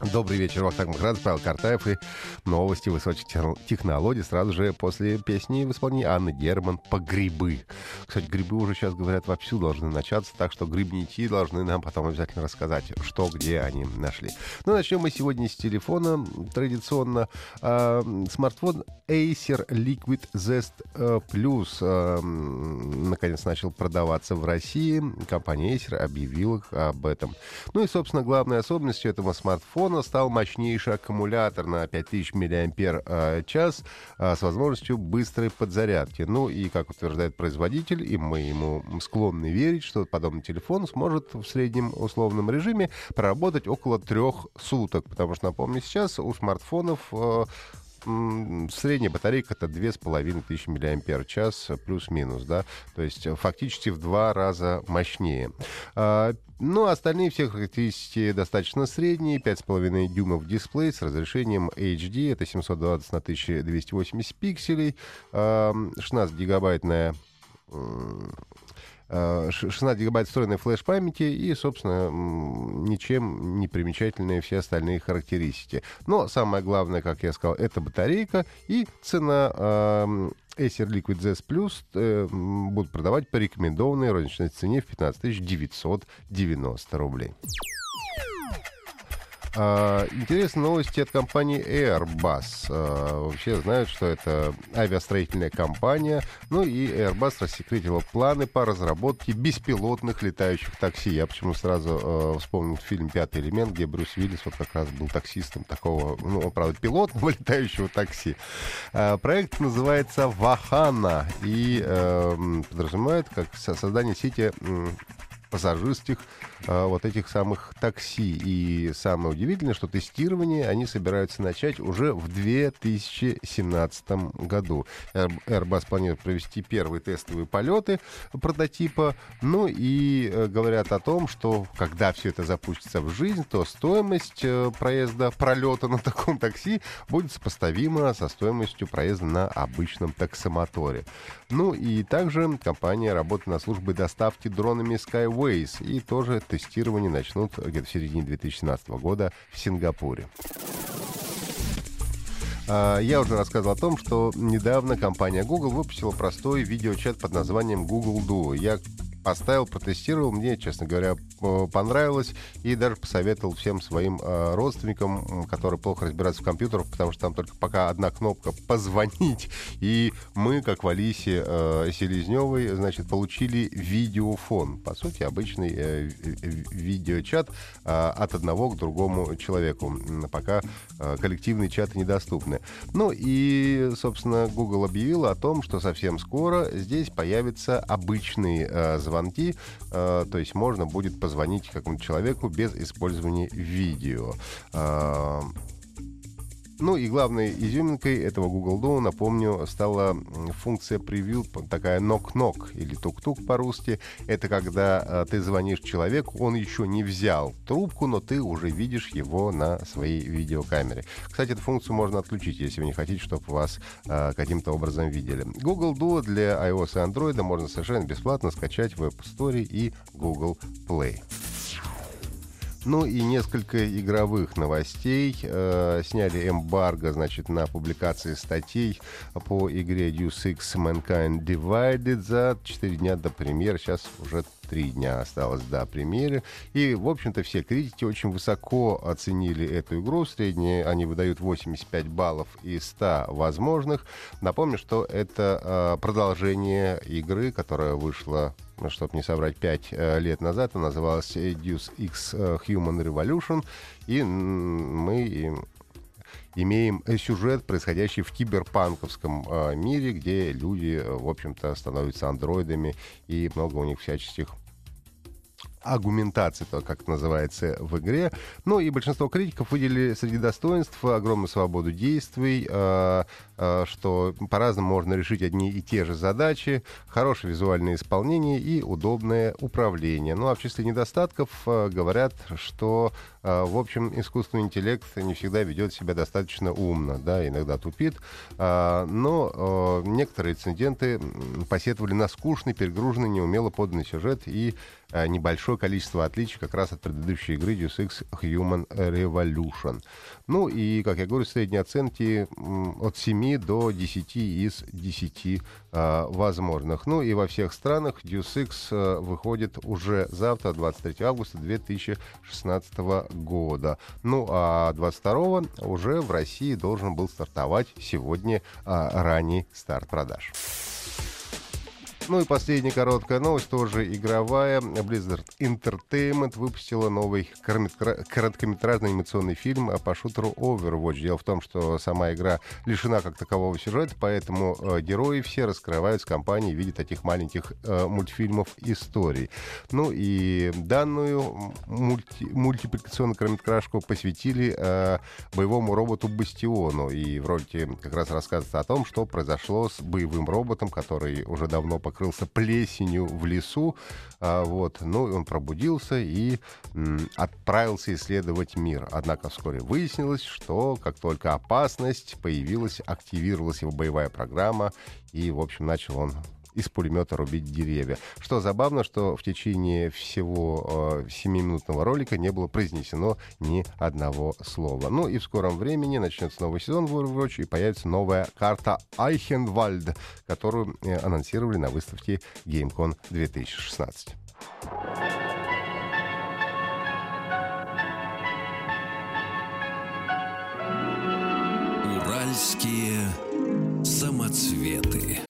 Добрый вечер, Вахтанг Махрадзе, Павел Картаев и новости высоких технологий сразу же после песни в исполнении Анны Герман по грибы. Кстати, грибы уже сейчас, говорят, вовсю должны начаться, так что грибники должны нам потом обязательно рассказать, что, где они нашли. Ну, начнем мы сегодня с телефона. Традиционно э, смартфон Acer Liquid Zest э, Plus э, наконец начал продаваться в России. Компания Acer объявила об этом. Ну и, собственно, главной особенностью этого смартфона стал мощнейший аккумулятор на 5000 мАч с возможностью быстрой подзарядки. Ну и, как утверждает производитель, и мы ему склонны верить, что подобный телефон сможет в среднем условном режиме проработать около трех суток. Потому что, напомню, сейчас у смартфонов э, средняя батарейка это 2500 мАч плюс-минус, да, то есть фактически в два раза мощнее. А, ну, остальные все характеристики достаточно средние. 5,5 дюймов дисплей с разрешением HD. Это 720 на 1280 пикселей. 16 гигабайтная 16 э, гигабайт встроенной флеш-памяти и, собственно, ничем не примечательные все остальные характеристики. Но самое главное, как я сказал, это батарейка и цена эм, Acer Liquid Z Plus э, будут продавать по рекомендованной розничной цене в 15 990 рублей. А, интересные новости от компании Airbus. А, вообще знают, что это авиастроительная компания. Ну и Airbus рассекретила планы по разработке беспилотных летающих такси. Я почему сразу а, вспомнил фильм «Пятый элемент», где Брюс Уиллис вот как раз был таксистом такого, ну, правда, пилотного летающего такси. Проект называется «Вахана» и э, подразумевает как создание сети пассажирских э, вот этих самых такси. И самое удивительное, что тестирование они собираются начать уже в 2017 году. Airbus планирует провести первые тестовые полеты прототипа. Ну и э, говорят о том, что когда все это запустится в жизнь, то стоимость э, проезда, пролета на таком такси будет сопоставима со стоимостью проезда на обычном таксомоторе. Ну и также компания работает на службе доставки дронами Skyway Waze. И тоже тестирование начнут где-то в середине 2017 года в Сингапуре. А, я уже рассказывал о том, что недавно компания Google выпустила простой видеочат под названием Google Duo. Я поставил, протестировал. Мне, честно говоря, понравилось. И даже посоветовал всем своим э, родственникам, которые плохо разбираются в компьютерах, потому что там только пока одна кнопка «позвонить». И мы, как в Алисе э, Селезневой, значит, получили видеофон. По сути, обычный э, видеочат э, от одного к другому человеку. Пока э, коллективные чаты недоступны. Ну и, собственно, Google объявил о том, что совсем скоро здесь появятся обычные э, звонки, э, то есть можно будет позвонить какому-то человеку без использования видео. Э, ну и главной изюминкой этого Google Duo, напомню, стала функция превью, такая knock-knock или тук-тук по-русски. Это когда э, ты звонишь человеку, он еще не взял трубку, но ты уже видишь его на своей видеокамере. Кстати, эту функцию можно отключить, если вы не хотите, чтобы вас э, каким-то образом видели. Google Duo для iOS и Android можно совершенно бесплатно скачать в App Store и Google Play. Ну и несколько игровых новостей. Э, сняли эмбарго, значит, на публикации статей по игре Deus Ex Mankind Divided за 4 дня до премьеры. Сейчас уже три дня осталось до премьеры. И, в общем-то, все критики очень высоко оценили эту игру. Средние они выдают 85 баллов из 100 возможных. Напомню, что это э, продолжение игры, которая вышла ну, чтобы не соврать, 5 э, лет назад. Она называлась Deus X Human Revolution. И мы имеем сюжет, происходящий в киберпанковском э, мире, где люди, в общем-то, становятся андроидами, и много у них всяческих агументации, то, как это называется в игре. Ну и большинство критиков выделили среди достоинств огромную свободу действий, э, э, что по-разному можно решить одни и те же задачи, хорошее визуальное исполнение и удобное управление. Ну а в числе недостатков э, говорят, что э, в общем искусственный интеллект не всегда ведет себя достаточно умно, да, иногда тупит, э, но э, некоторые рецензенты посетовали на скучный, перегруженный, неумело поданный сюжет и небольшое количество отличий как раз от предыдущей игры Deus Ex Human Revolution. Ну и, как я говорю, средние оценки от 7 до 10 из 10 э, возможных. Ну и во всех странах Deus Ex выходит уже завтра, 23 августа 2016 года. Ну а 22 уже в России должен был стартовать сегодня э, ранний старт продаж. Ну и последняя короткая новость, тоже игровая. Blizzard Entertainment выпустила новый короткометражный анимационный фильм по шутеру Overwatch. Дело в том, что сама игра лишена как такового сюжета, поэтому э, герои все раскрываются компании в виде таких маленьких э, мультфильмов историй. Ну и данную мульти мультипликационную короткометражку посвятили э, боевому роботу Бастиону. И в ролике как раз рассказывается о том, что произошло с боевым роботом, который уже давно покрыл покрылся плесенью в лесу. А, вот, ну, он пробудился и м, отправился исследовать мир. Однако вскоре выяснилось, что как только опасность появилась, активировалась его боевая программа, и, в общем, начал он из пулемета рубить деревья. Что забавно, что в течение всего э, 7-минутного ролика не было произнесено ни одного слова. Ну и в скором времени начнется новый сезон в Overwatch и появится новая карта Айхенвальд, которую э, анонсировали на выставке GameCon 2016. Уральские самоцветы.